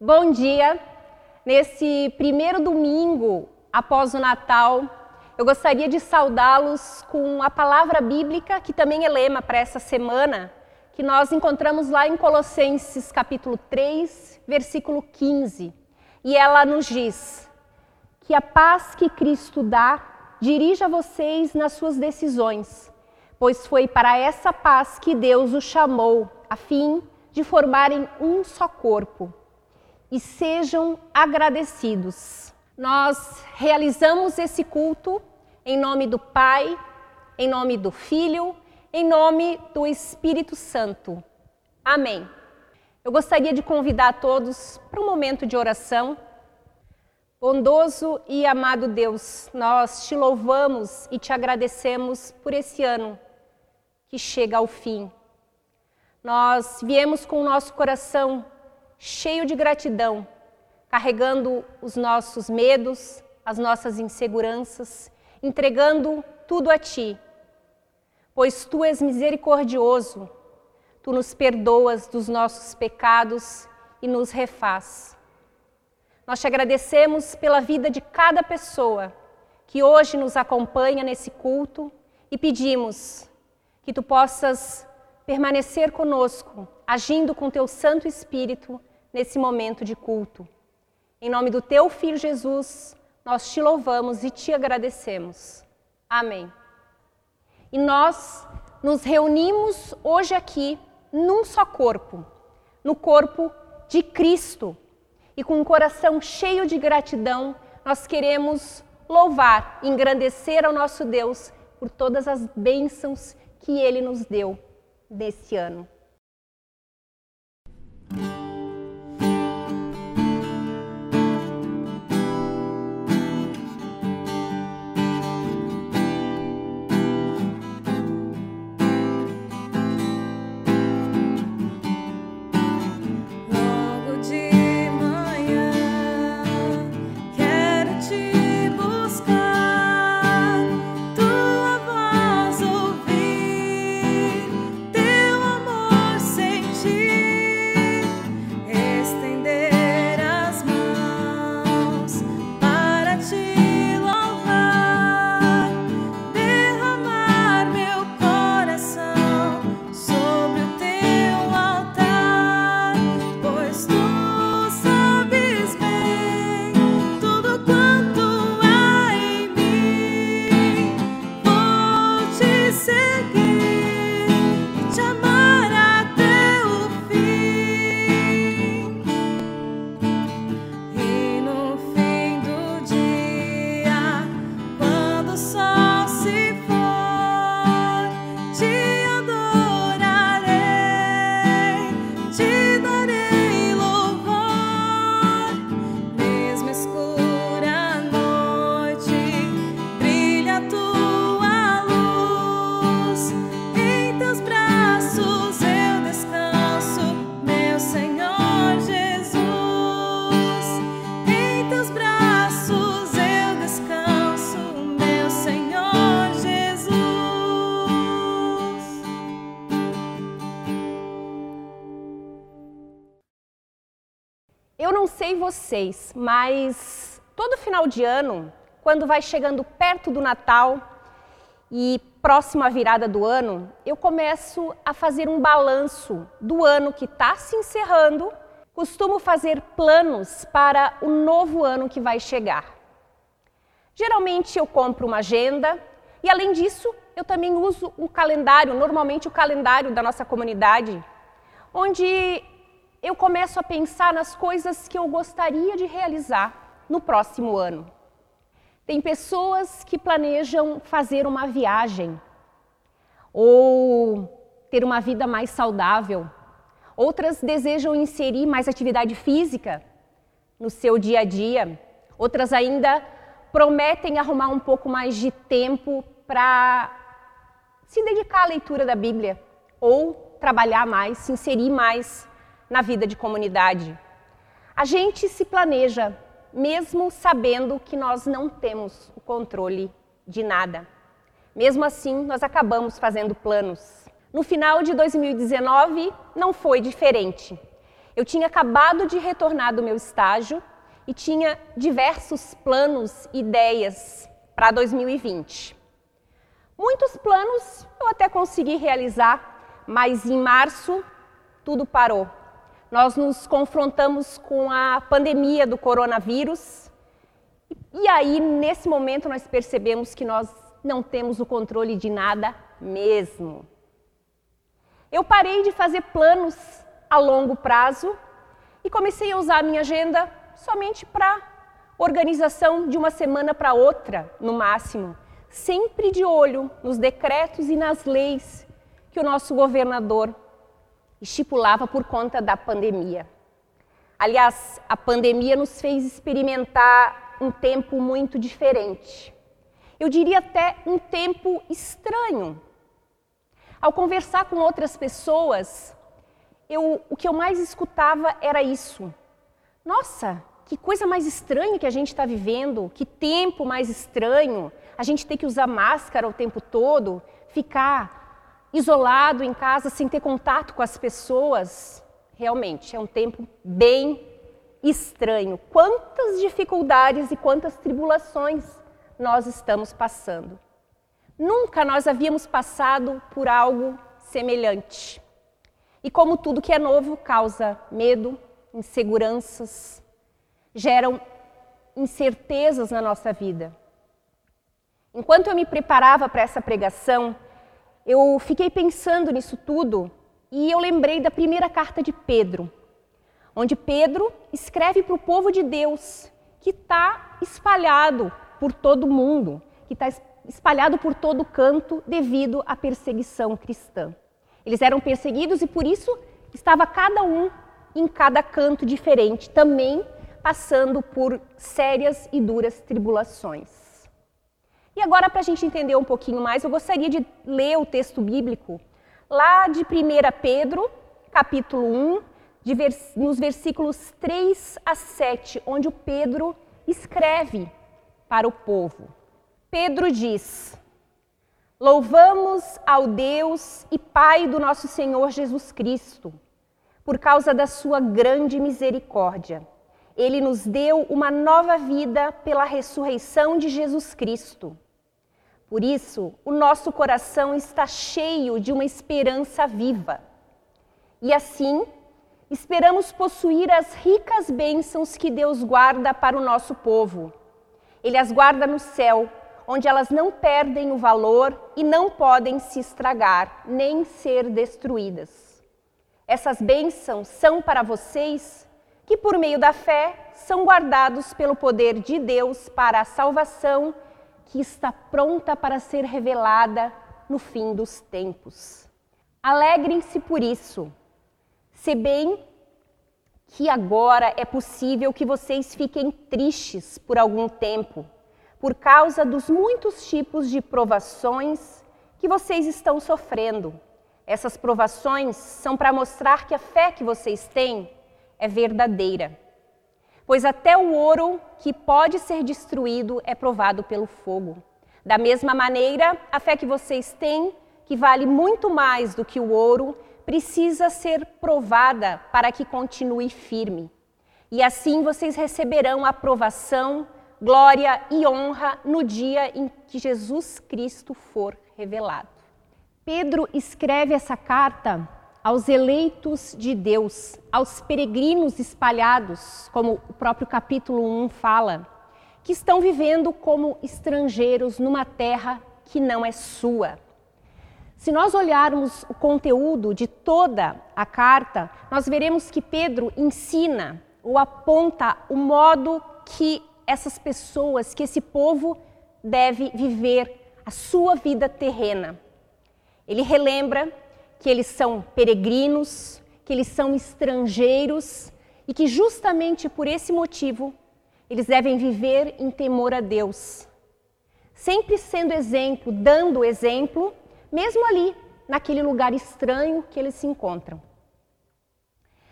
Bom dia! Nesse primeiro domingo após o Natal, eu gostaria de saudá-los com a palavra bíblica, que também é lema para essa semana, que nós encontramos lá em Colossenses capítulo 3, versículo 15. E ela nos diz: Que a paz que Cristo dá dirija vocês nas suas decisões, pois foi para essa paz que Deus os chamou, a fim de formarem um só corpo e sejam agradecidos. Nós realizamos esse culto em nome do Pai, em nome do Filho, em nome do Espírito Santo. Amém. Eu gostaria de convidar a todos para um momento de oração. Bondoso e amado Deus, nós te louvamos e te agradecemos por esse ano que chega ao fim. Nós viemos com o nosso coração cheio de gratidão, carregando os nossos medos, as nossas inseguranças, entregando tudo a Ti. Pois Tu és misericordioso, Tu nos perdoas dos nossos pecados e nos refaz. Nós te agradecemos pela vida de cada pessoa que hoje nos acompanha nesse culto e pedimos que Tu possas permanecer conosco, agindo com Teu Santo Espírito nesse momento de culto. Em nome do teu filho Jesus, nós te louvamos e te agradecemos. Amém. E nós nos reunimos hoje aqui num só corpo, no corpo de Cristo. E com um coração cheio de gratidão, nós queremos louvar, engrandecer ao nosso Deus por todas as bênçãos que ele nos deu nesse ano. Sei vocês, mas todo final de ano, quando vai chegando perto do Natal e próximo à virada do ano, eu começo a fazer um balanço do ano que está se encerrando. Costumo fazer planos para o novo ano que vai chegar. Geralmente eu compro uma agenda e, além disso, eu também uso um calendário, normalmente o calendário da nossa comunidade, onde eu começo a pensar nas coisas que eu gostaria de realizar no próximo ano. Tem pessoas que planejam fazer uma viagem ou ter uma vida mais saudável. Outras desejam inserir mais atividade física no seu dia a dia. Outras ainda prometem arrumar um pouco mais de tempo para se dedicar à leitura da Bíblia ou trabalhar mais, se inserir mais na vida de comunidade. A gente se planeja, mesmo sabendo que nós não temos o controle de nada. Mesmo assim, nós acabamos fazendo planos. No final de 2019, não foi diferente. Eu tinha acabado de retornar do meu estágio e tinha diversos planos e ideias para 2020. Muitos planos eu até consegui realizar, mas em março tudo parou. Nós nos confrontamos com a pandemia do coronavírus e aí, nesse momento, nós percebemos que nós não temos o controle de nada mesmo. Eu parei de fazer planos a longo prazo e comecei a usar a minha agenda somente para organização de uma semana para outra, no máximo, sempre de olho nos decretos e nas leis que o nosso governador estipulava por conta da pandemia. Aliás, a pandemia nos fez experimentar um tempo muito diferente. Eu diria até um tempo estranho. Ao conversar com outras pessoas, eu, o que eu mais escutava era isso. Nossa, que coisa mais estranha que a gente está vivendo, que tempo mais estranho. A gente ter que usar máscara o tempo todo, ficar isolado em casa sem ter contato com as pessoas. Realmente, é um tempo bem estranho. Quantas dificuldades e quantas tribulações nós estamos passando. Nunca nós havíamos passado por algo semelhante. E como tudo que é novo causa medo, inseguranças, geram incertezas na nossa vida. Enquanto eu me preparava para essa pregação, eu fiquei pensando nisso tudo e eu lembrei da primeira carta de Pedro, onde Pedro escreve para o povo de Deus que está espalhado por todo mundo, que está espalhado por todo canto devido à perseguição cristã. Eles eram perseguidos e por isso estava cada um em cada canto diferente, também passando por sérias e duras tribulações. E agora, para a gente entender um pouquinho mais, eu gostaria de ler o texto bíblico lá de 1 Pedro, capítulo 1, vers nos versículos 3 a 7, onde o Pedro escreve para o povo. Pedro diz: Louvamos ao Deus e Pai do nosso Senhor Jesus Cristo, por causa da sua grande misericórdia. Ele nos deu uma nova vida pela ressurreição de Jesus Cristo. Por isso, o nosso coração está cheio de uma esperança viva. E assim, esperamos possuir as ricas bênçãos que Deus guarda para o nosso povo. Ele as guarda no céu onde elas não perdem o valor e não podem se estragar, nem ser destruídas. Essas bênçãos são para vocês que, por meio da fé, são guardados pelo poder de Deus para a salvação que está pronta para ser revelada no fim dos tempos. Alegrem-se por isso, se bem que agora é possível que vocês fiquem tristes por algum tempo por causa dos muitos tipos de provações que vocês estão sofrendo. Essas provações são para mostrar que a fé que vocês têm é verdadeira. Pois até o ouro que pode ser destruído é provado pelo fogo. Da mesma maneira, a fé que vocês têm, que vale muito mais do que o ouro, precisa ser provada para que continue firme. E assim vocês receberão aprovação glória e honra no dia em que Jesus Cristo for revelado. Pedro escreve essa carta aos eleitos de Deus, aos peregrinos espalhados, como o próprio capítulo 1 fala, que estão vivendo como estrangeiros numa terra que não é sua. Se nós olharmos o conteúdo de toda a carta, nós veremos que Pedro ensina ou aponta o modo que essas pessoas, que esse povo deve viver a sua vida terrena. Ele relembra que eles são peregrinos, que eles são estrangeiros e que justamente por esse motivo eles devem viver em temor a Deus. Sempre sendo exemplo, dando exemplo, mesmo ali, naquele lugar estranho que eles se encontram.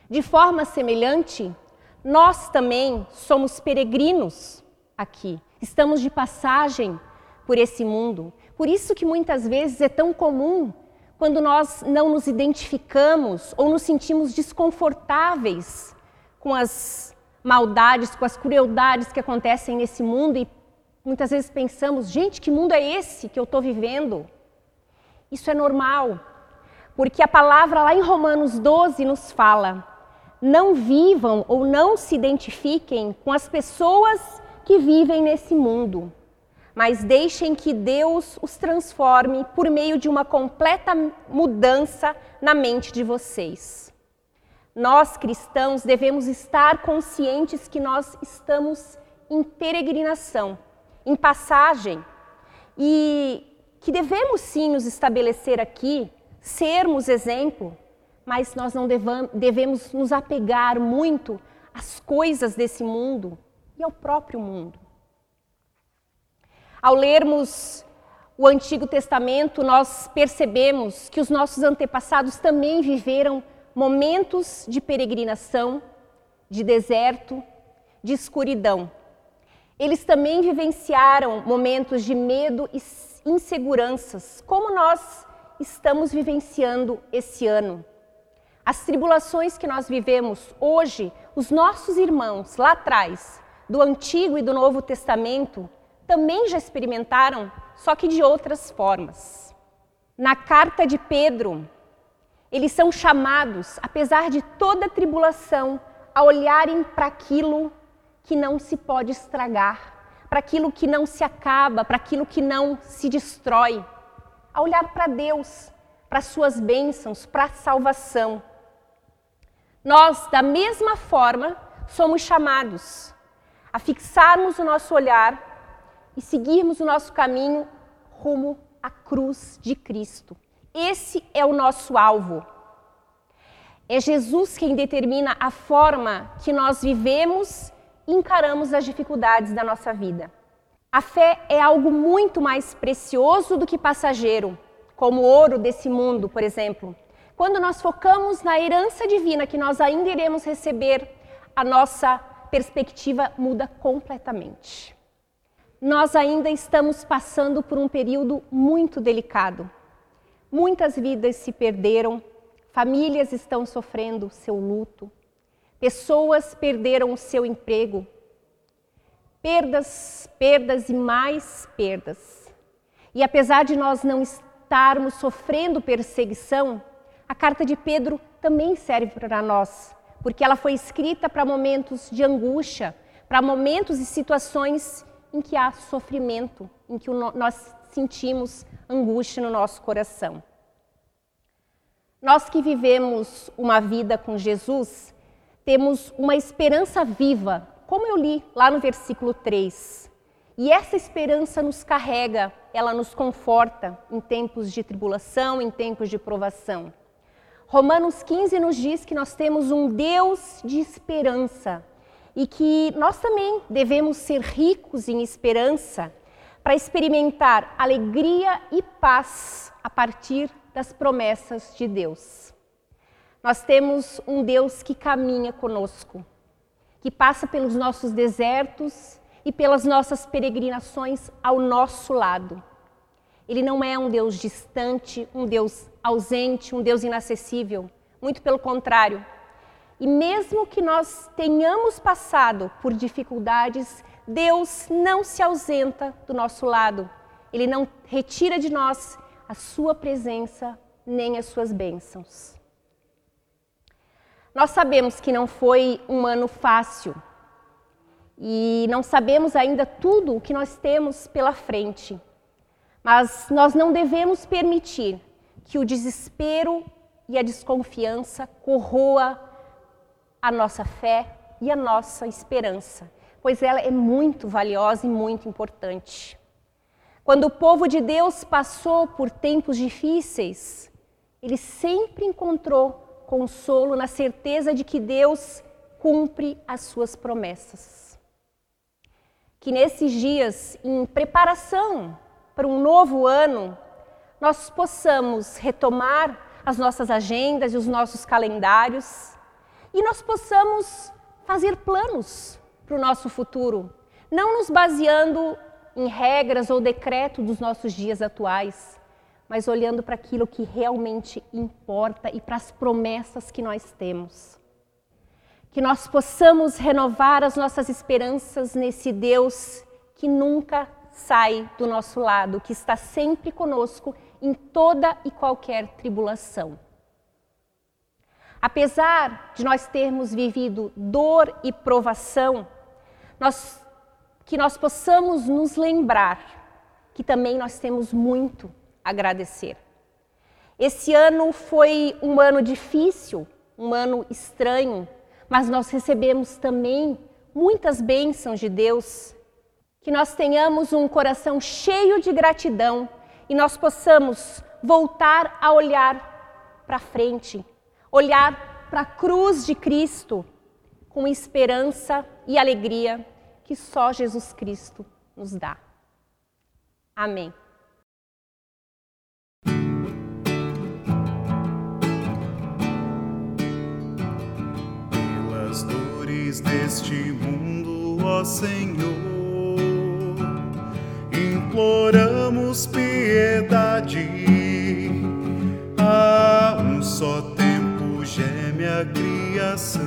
De forma semelhante, nós também somos peregrinos aqui, estamos de passagem por esse mundo. Por isso que muitas vezes é tão comum quando nós não nos identificamos ou nos sentimos desconfortáveis com as maldades, com as crueldades que acontecem nesse mundo e muitas vezes pensamos, gente, que mundo é esse que eu estou vivendo? Isso é normal, porque a palavra lá em Romanos 12 nos fala: não vivam ou não se identifiquem com as pessoas que vivem nesse mundo, mas deixem que Deus os transforme por meio de uma completa mudança na mente de vocês. Nós cristãos devemos estar conscientes que nós estamos em peregrinação, em passagem, e que devemos sim nos estabelecer aqui, sermos exemplo, mas nós não devemos nos apegar muito às coisas desse mundo e ao próprio mundo. Ao lermos o Antigo Testamento, nós percebemos que os nossos antepassados também viveram momentos de peregrinação, de deserto, de escuridão. Eles também vivenciaram momentos de medo e inseguranças, como nós estamos vivenciando esse ano. As tribulações que nós vivemos hoje, os nossos irmãos lá atrás, do Antigo e do Novo Testamento, também já experimentaram, só que de outras formas. Na carta de Pedro, eles são chamados, apesar de toda tribulação, a olharem para aquilo que não se pode estragar, para aquilo que não se acaba, para aquilo que não se destrói, a olhar para Deus, para suas bênçãos, para a salvação. Nós, da mesma forma, somos chamados a fixarmos o nosso olhar e seguirmos o nosso caminho rumo à cruz de Cristo. Esse é o nosso alvo. É Jesus quem determina a forma que nós vivemos e encaramos as dificuldades da nossa vida. A fé é algo muito mais precioso do que passageiro, como o ouro desse mundo, por exemplo. Quando nós focamos na herança divina que nós ainda iremos receber, a nossa perspectiva muda completamente. Nós ainda estamos passando por um período muito delicado. Muitas vidas se perderam, famílias estão sofrendo seu luto, pessoas perderam o seu emprego, perdas, perdas e mais perdas. E apesar de nós não estarmos sofrendo perseguição, a carta de Pedro também serve para nós, porque ela foi escrita para momentos de angústia, para momentos e situações em que há sofrimento, em que nós sentimos angústia no nosso coração. Nós que vivemos uma vida com Jesus, temos uma esperança viva, como eu li lá no versículo 3. E essa esperança nos carrega, ela nos conforta em tempos de tribulação, em tempos de provação. Romanos 15 nos diz que nós temos um Deus de esperança e que nós também devemos ser ricos em esperança para experimentar alegria e paz a partir das promessas de Deus. Nós temos um Deus que caminha conosco, que passa pelos nossos desertos e pelas nossas peregrinações ao nosso lado. Ele não é um Deus distante, um Deus ausente, um Deus inacessível. Muito pelo contrário. E mesmo que nós tenhamos passado por dificuldades, Deus não se ausenta do nosso lado. Ele não retira de nós a sua presença nem as suas bênçãos. Nós sabemos que não foi um ano fácil e não sabemos ainda tudo o que nós temos pela frente. Mas nós não devemos permitir que o desespero e a desconfiança corroa a nossa fé e a nossa esperança, pois ela é muito valiosa e muito importante. Quando o povo de Deus passou por tempos difíceis, ele sempre encontrou consolo na certeza de que Deus cumpre as suas promessas. Que nesses dias, em preparação para um novo ano, nós possamos retomar as nossas agendas e os nossos calendários e nós possamos fazer planos para o nosso futuro, não nos baseando em regras ou decreto dos nossos dias atuais, mas olhando para aquilo que realmente importa e para as promessas que nós temos. Que nós possamos renovar as nossas esperanças nesse Deus que nunca sai do nosso lado, que está sempre conosco em toda e qualquer tribulação. Apesar de nós termos vivido dor e provação, nós, que nós possamos nos lembrar que também nós temos muito a agradecer. Esse ano foi um ano difícil, um ano estranho, mas nós recebemos também muitas bênçãos de Deus. Que nós tenhamos um coração cheio de gratidão e nós possamos voltar a olhar para frente, olhar para a cruz de Cristo com esperança e alegria que só Jesus Cristo nos dá. Amém. Pelas dores deste mundo, ó Senhor, imploramos piedade. A um só criação.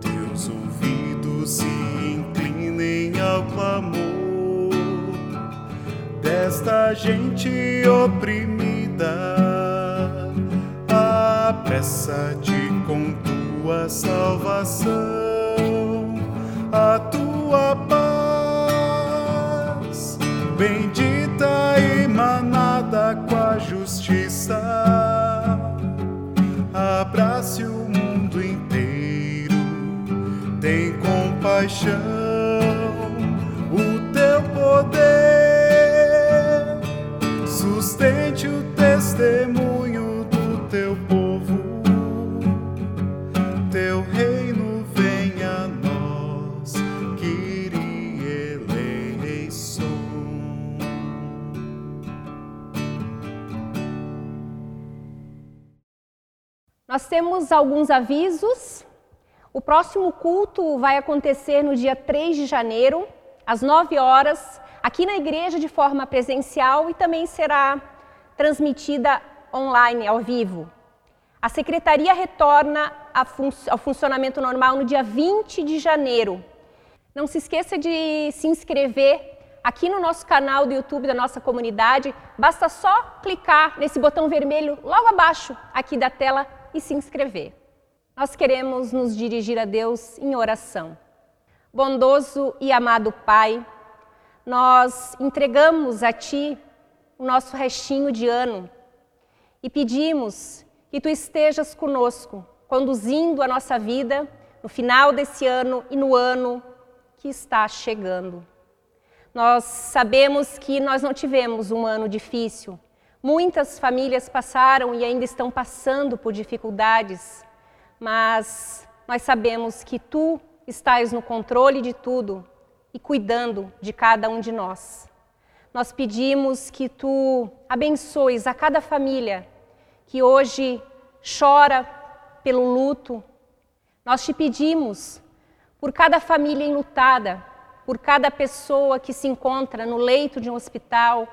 Teus ouvidos se inclinem ao clamor desta gente oprimida. Apressa-te com tua salvação, a tua paz, bendita e manada Abrace o mundo inteiro, tem compaixão, Temos alguns avisos. O próximo culto vai acontecer no dia 3 de janeiro, às 9 horas, aqui na igreja de forma presencial e também será transmitida online, ao vivo. A secretaria retorna ao funcionamento normal no dia 20 de janeiro. Não se esqueça de se inscrever aqui no nosso canal do YouTube da nossa comunidade. Basta só clicar nesse botão vermelho logo abaixo aqui da tela e se inscrever. Nós queremos nos dirigir a Deus em oração. Bondoso e amado Pai, nós entregamos a Ti o nosso restinho de ano e pedimos que Tu estejas conosco, conduzindo a nossa vida no final desse ano e no ano que está chegando. Nós sabemos que nós não tivemos um ano difícil. Muitas famílias passaram e ainda estão passando por dificuldades, mas nós sabemos que Tu estás no controle de tudo e cuidando de cada um de nós. Nós pedimos que tu abençoes a cada família que hoje chora pelo luto. Nós te pedimos por cada família enlutada, por cada pessoa que se encontra no leito de um hospital,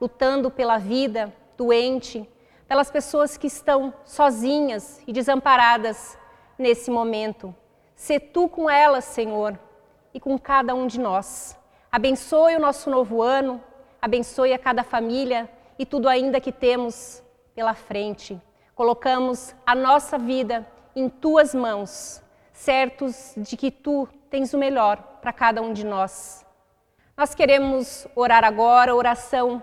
lutando pela vida, doente, pelas pessoas que estão sozinhas e desamparadas nesse momento. Sê tu com elas, Senhor, e com cada um de nós. Abençoe o nosso novo ano, abençoe a cada família e tudo ainda que temos pela frente. Colocamos a nossa vida em tuas mãos, certos de que tu tens o melhor para cada um de nós. Nós queremos orar agora oração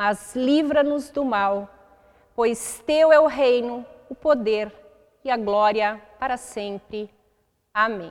mas livra-nos do mal, pois teu é o reino, o poder e a glória para sempre. Amém.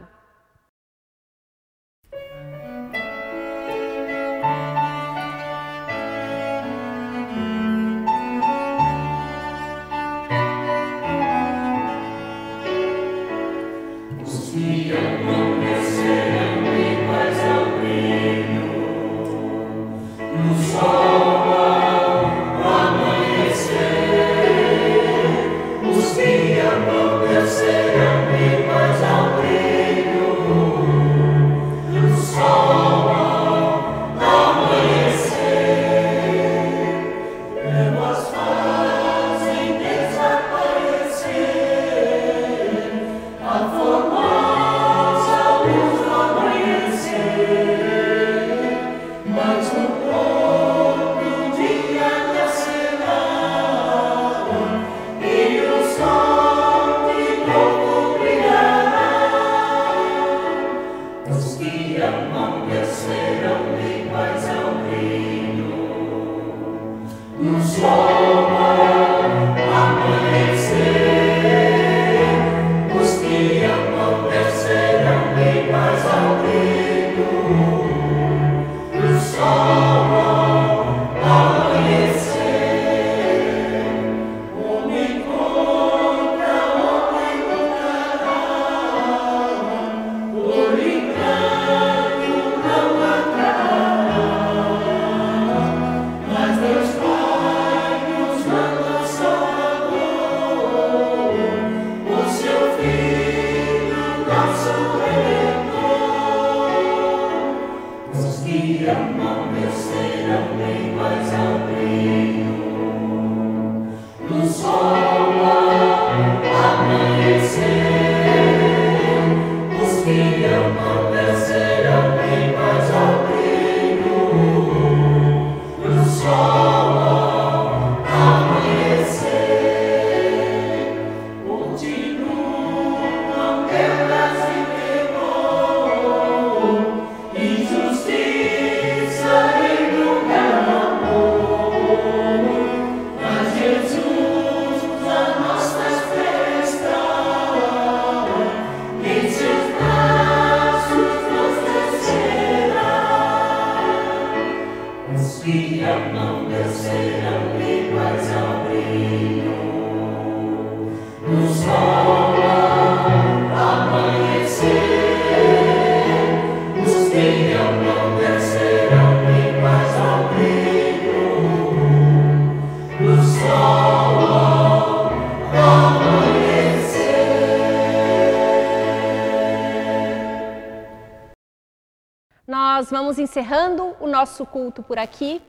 Vamos encerrando o nosso culto por aqui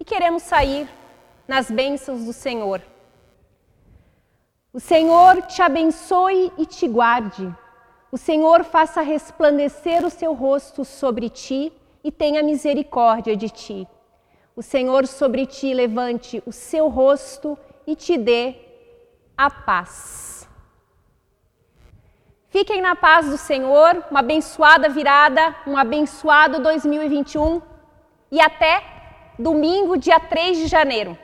e queremos sair nas bênçãos do Senhor. O Senhor te abençoe e te guarde. O Senhor faça resplandecer o seu rosto sobre ti e tenha misericórdia de ti. O Senhor sobre ti levante o seu rosto e te dê a paz. Fiquem na paz do Senhor, uma abençoada virada, um abençoado 2021 e até domingo, dia 3 de janeiro.